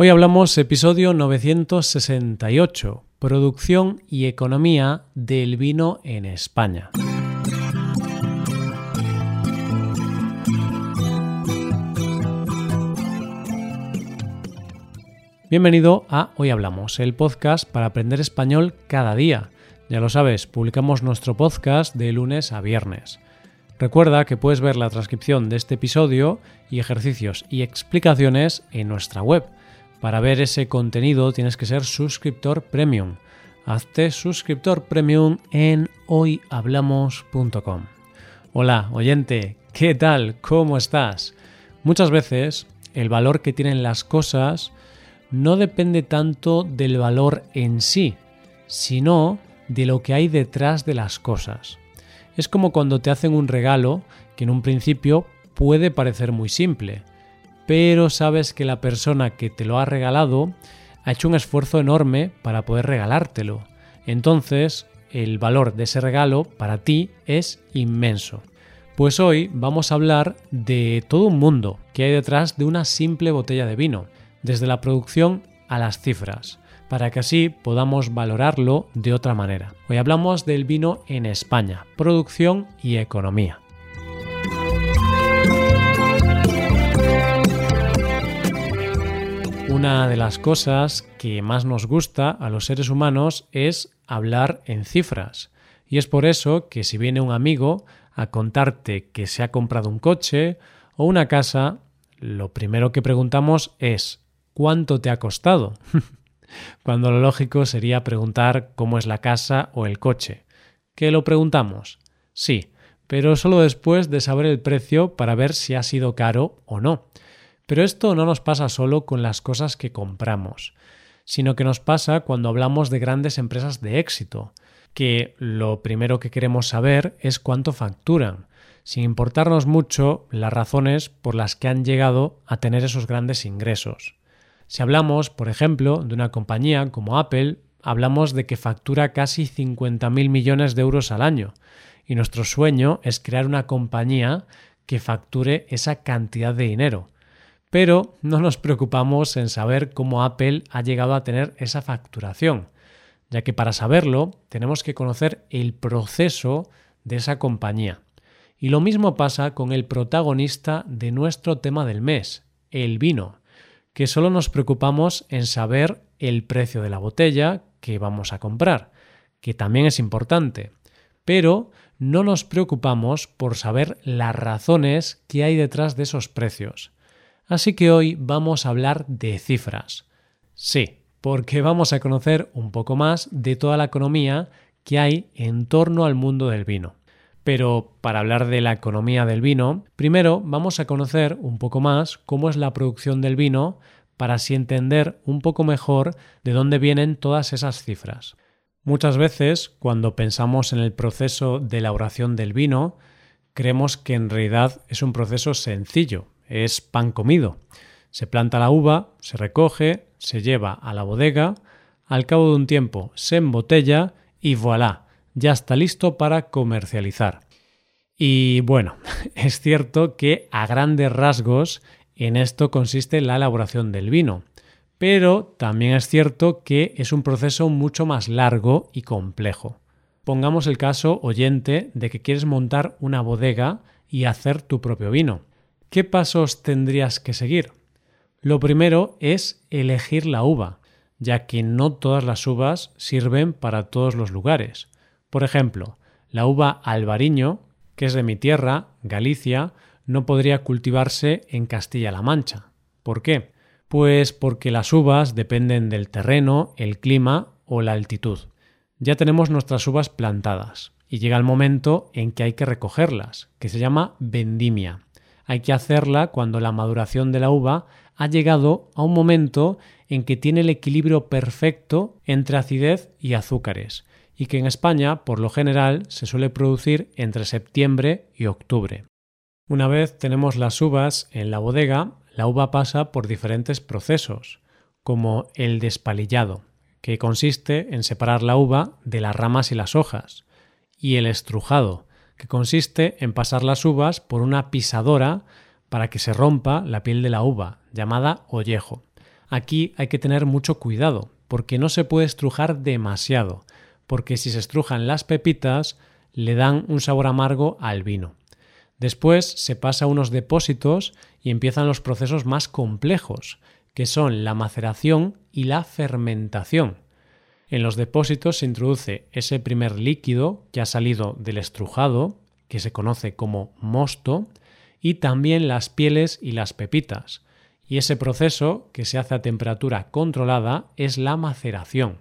Hoy hablamos episodio 968, producción y economía del vino en España. Bienvenido a Hoy Hablamos, el podcast para aprender español cada día. Ya lo sabes, publicamos nuestro podcast de lunes a viernes. Recuerda que puedes ver la transcripción de este episodio y ejercicios y explicaciones en nuestra web para ver ese contenido tienes que ser suscriptor premium. Hazte suscriptor premium en hoyhablamos.com. Hola, oyente, ¿qué tal? ¿Cómo estás? Muchas veces el valor que tienen las cosas no depende tanto del valor en sí, sino de lo que hay detrás de las cosas. Es como cuando te hacen un regalo que en un principio puede parecer muy simple, pero sabes que la persona que te lo ha regalado ha hecho un esfuerzo enorme para poder regalártelo. Entonces, el valor de ese regalo para ti es inmenso. Pues hoy vamos a hablar de todo un mundo que hay detrás de una simple botella de vino, desde la producción a las cifras, para que así podamos valorarlo de otra manera. Hoy hablamos del vino en España, producción y economía. Una de las cosas que más nos gusta a los seres humanos es hablar en cifras. Y es por eso que si viene un amigo a contarte que se ha comprado un coche o una casa, lo primero que preguntamos es ¿cuánto te ha costado? Cuando lo lógico sería preguntar cómo es la casa o el coche. ¿Qué lo preguntamos? Sí, pero solo después de saber el precio para ver si ha sido caro o no. Pero esto no nos pasa solo con las cosas que compramos, sino que nos pasa cuando hablamos de grandes empresas de éxito, que lo primero que queremos saber es cuánto facturan, sin importarnos mucho las razones por las que han llegado a tener esos grandes ingresos. Si hablamos, por ejemplo, de una compañía como Apple, hablamos de que factura casi 50.000 millones de euros al año, y nuestro sueño es crear una compañía que facture esa cantidad de dinero. Pero no nos preocupamos en saber cómo Apple ha llegado a tener esa facturación, ya que para saberlo tenemos que conocer el proceso de esa compañía. Y lo mismo pasa con el protagonista de nuestro tema del mes, el vino, que solo nos preocupamos en saber el precio de la botella que vamos a comprar, que también es importante, pero no nos preocupamos por saber las razones que hay detrás de esos precios. Así que hoy vamos a hablar de cifras. Sí, porque vamos a conocer un poco más de toda la economía que hay en torno al mundo del vino. Pero para hablar de la economía del vino, primero vamos a conocer un poco más cómo es la producción del vino para así entender un poco mejor de dónde vienen todas esas cifras. Muchas veces, cuando pensamos en el proceso de elaboración del vino, creemos que en realidad es un proceso sencillo, es pan comido. Se planta la uva, se recoge, se lleva a la bodega, al cabo de un tiempo se embotella y voilà, ya está listo para comercializar. Y bueno, es cierto que a grandes rasgos en esto consiste la elaboración del vino, pero también es cierto que es un proceso mucho más largo y complejo. Pongamos el caso oyente de que quieres montar una bodega y hacer tu propio vino. ¿Qué pasos tendrías que seguir? Lo primero es elegir la uva, ya que no todas las uvas sirven para todos los lugares. Por ejemplo, la uva albariño, que es de mi tierra, Galicia, no podría cultivarse en Castilla-La Mancha. ¿Por qué? Pues porque las uvas dependen del terreno, el clima o la altitud. Ya tenemos nuestras uvas plantadas y llega el momento en que hay que recogerlas, que se llama vendimia hay que hacerla cuando la maduración de la uva ha llegado a un momento en que tiene el equilibrio perfecto entre acidez y azúcares, y que en España, por lo general, se suele producir entre septiembre y octubre. Una vez tenemos las uvas en la bodega, la uva pasa por diferentes procesos, como el despalillado, que consiste en separar la uva de las ramas y las hojas, y el estrujado, que consiste en pasar las uvas por una pisadora para que se rompa la piel de la uva, llamada ollejo. Aquí hay que tener mucho cuidado, porque no se puede estrujar demasiado, porque si se estrujan las pepitas le dan un sabor amargo al vino. Después se pasa a unos depósitos y empiezan los procesos más complejos, que son la maceración y la fermentación. En los depósitos se introduce ese primer líquido que ha salido del estrujado, que se conoce como mosto, y también las pieles y las pepitas. Y ese proceso, que se hace a temperatura controlada, es la maceración.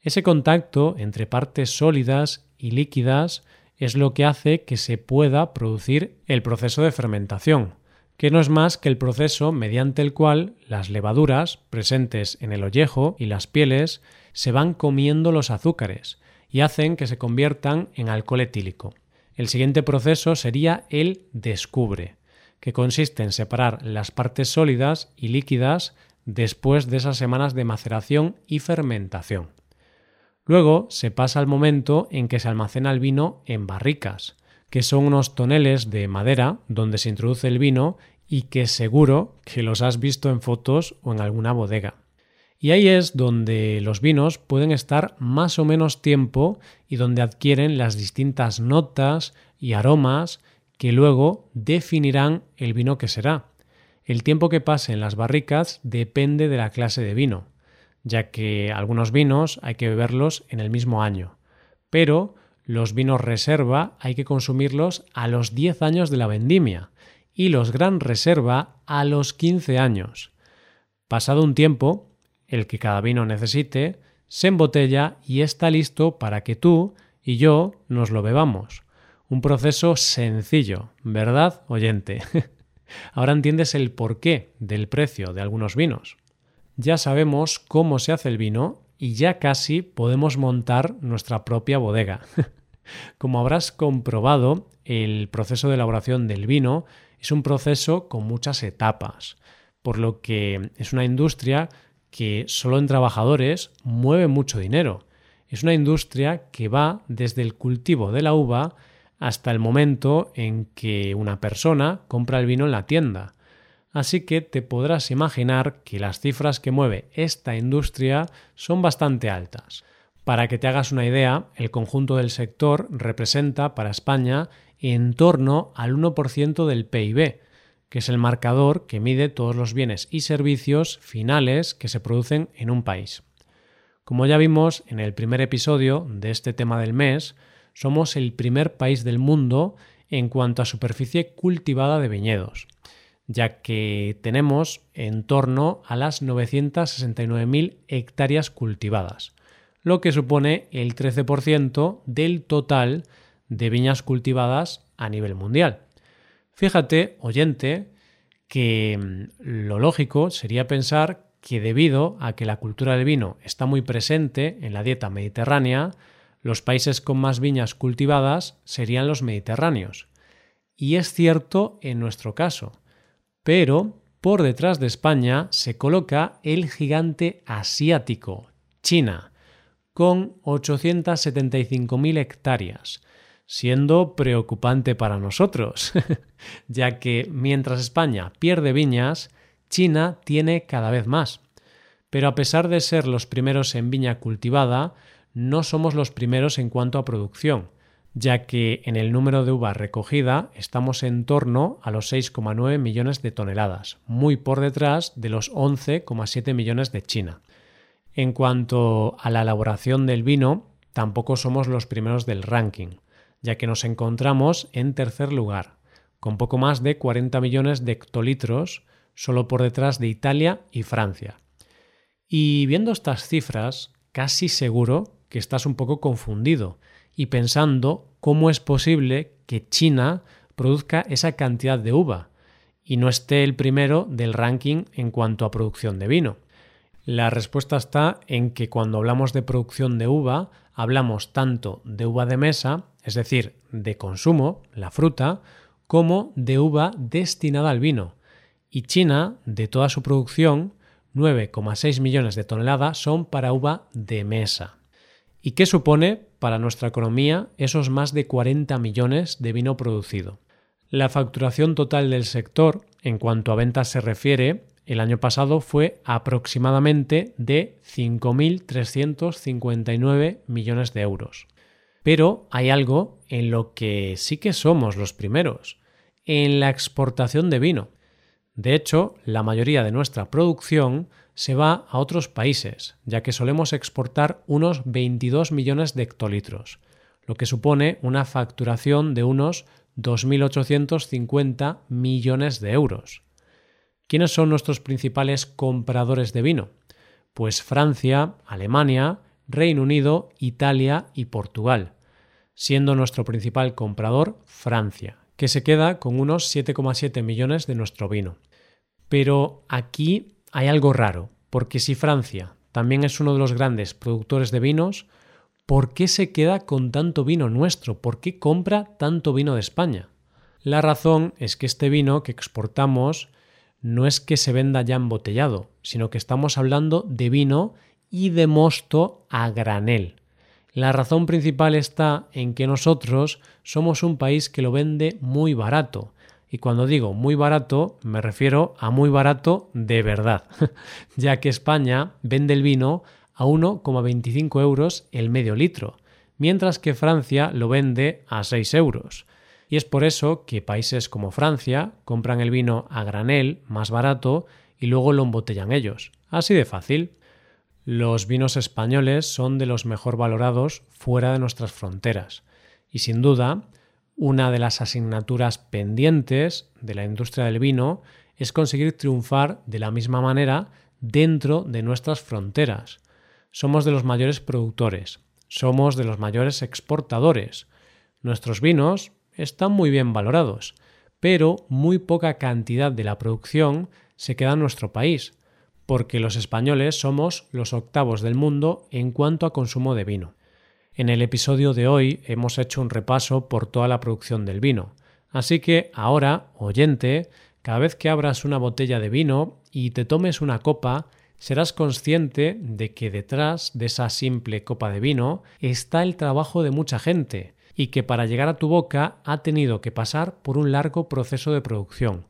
Ese contacto entre partes sólidas y líquidas es lo que hace que se pueda producir el proceso de fermentación, que no es más que el proceso mediante el cual las levaduras presentes en el ollejo y las pieles se van comiendo los azúcares y hacen que se conviertan en alcohol etílico. El siguiente proceso sería el descubre, que consiste en separar las partes sólidas y líquidas después de esas semanas de maceración y fermentación. Luego se pasa al momento en que se almacena el vino en barricas, que son unos toneles de madera donde se introduce el vino y que seguro que los has visto en fotos o en alguna bodega. Y ahí es donde los vinos pueden estar más o menos tiempo y donde adquieren las distintas notas y aromas que luego definirán el vino que será. El tiempo que pase en las barricas depende de la clase de vino ya que algunos vinos hay que beberlos en el mismo año, pero los vinos reserva hay que consumirlos a los 10 años de la vendimia y los gran reserva a los 15 años. Pasado un tiempo, el que cada vino necesite, se embotella y está listo para que tú y yo nos lo bebamos. Un proceso sencillo, ¿verdad, oyente? Ahora entiendes el porqué del precio de algunos vinos ya sabemos cómo se hace el vino y ya casi podemos montar nuestra propia bodega. Como habrás comprobado, el proceso de elaboración del vino es un proceso con muchas etapas, por lo que es una industria que solo en trabajadores mueve mucho dinero. Es una industria que va desde el cultivo de la uva hasta el momento en que una persona compra el vino en la tienda así que te podrás imaginar que las cifras que mueve esta industria son bastante altas. Para que te hagas una idea, el conjunto del sector representa para España en torno al 1% del PIB, que es el marcador que mide todos los bienes y servicios finales que se producen en un país. Como ya vimos en el primer episodio de este tema del mes, somos el primer país del mundo en cuanto a superficie cultivada de viñedos ya que tenemos en torno a las 969.000 hectáreas cultivadas, lo que supone el 13% del total de viñas cultivadas a nivel mundial. Fíjate, oyente, que mm, lo lógico sería pensar que debido a que la cultura del vino está muy presente en la dieta mediterránea, los países con más viñas cultivadas serían los mediterráneos. Y es cierto en nuestro caso, pero por detrás de España se coloca el gigante asiático, China, con 875.000 hectáreas, siendo preocupante para nosotros, ya que mientras España pierde viñas, China tiene cada vez más. Pero a pesar de ser los primeros en viña cultivada, no somos los primeros en cuanto a producción ya que en el número de uva recogida estamos en torno a los 6,9 millones de toneladas, muy por detrás de los 11,7 millones de China. En cuanto a la elaboración del vino, tampoco somos los primeros del ranking, ya que nos encontramos en tercer lugar, con poco más de 40 millones de hectolitros, solo por detrás de Italia y Francia. Y viendo estas cifras, casi seguro que estás un poco confundido, y pensando cómo es posible que China produzca esa cantidad de uva y no esté el primero del ranking en cuanto a producción de vino. La respuesta está en que cuando hablamos de producción de uva, hablamos tanto de uva de mesa, es decir, de consumo, la fruta, como de uva destinada al vino. Y China, de toda su producción, 9,6 millones de toneladas son para uva de mesa. ¿Y qué supone para nuestra economía esos más de 40 millones de vino producido? La facturación total del sector, en cuanto a ventas se refiere, el año pasado fue aproximadamente de 5.359 millones de euros. Pero hay algo en lo que sí que somos los primeros, en la exportación de vino. De hecho, la mayoría de nuestra producción se va a otros países, ya que solemos exportar unos 22 millones de hectolitros, lo que supone una facturación de unos 2.850 millones de euros. ¿Quiénes son nuestros principales compradores de vino? Pues Francia, Alemania, Reino Unido, Italia y Portugal, siendo nuestro principal comprador Francia, que se queda con unos 7,7 millones de nuestro vino. Pero aquí hay algo raro, porque si Francia también es uno de los grandes productores de vinos, ¿por qué se queda con tanto vino nuestro? ¿Por qué compra tanto vino de España? La razón es que este vino que exportamos no es que se venda ya embotellado, sino que estamos hablando de vino y de mosto a granel. La razón principal está en que nosotros somos un país que lo vende muy barato. Y cuando digo muy barato, me refiero a muy barato de verdad, ya que España vende el vino a 1,25 euros el medio litro, mientras que Francia lo vende a 6 euros. Y es por eso que países como Francia compran el vino a granel más barato y luego lo embotellan ellos. Así de fácil. Los vinos españoles son de los mejor valorados fuera de nuestras fronteras. Y sin duda, una de las asignaturas pendientes de la industria del vino es conseguir triunfar de la misma manera dentro de nuestras fronteras. Somos de los mayores productores, somos de los mayores exportadores. Nuestros vinos están muy bien valorados, pero muy poca cantidad de la producción se queda en nuestro país, porque los españoles somos los octavos del mundo en cuanto a consumo de vino. En el episodio de hoy hemos hecho un repaso por toda la producción del vino, así que ahora, oyente, cada vez que abras una botella de vino y te tomes una copa, serás consciente de que detrás de esa simple copa de vino está el trabajo de mucha gente y que para llegar a tu boca ha tenido que pasar por un largo proceso de producción.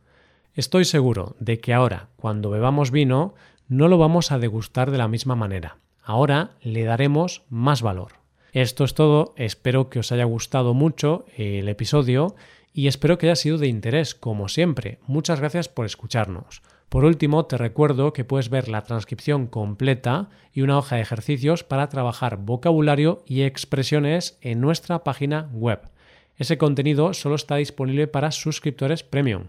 Estoy seguro de que ahora, cuando bebamos vino, no lo vamos a degustar de la misma manera. Ahora le daremos más valor. Esto es todo, espero que os haya gustado mucho el episodio y espero que haya sido de interés, como siempre. Muchas gracias por escucharnos. Por último, te recuerdo que puedes ver la transcripción completa y una hoja de ejercicios para trabajar vocabulario y expresiones en nuestra página web. Ese contenido solo está disponible para suscriptores premium.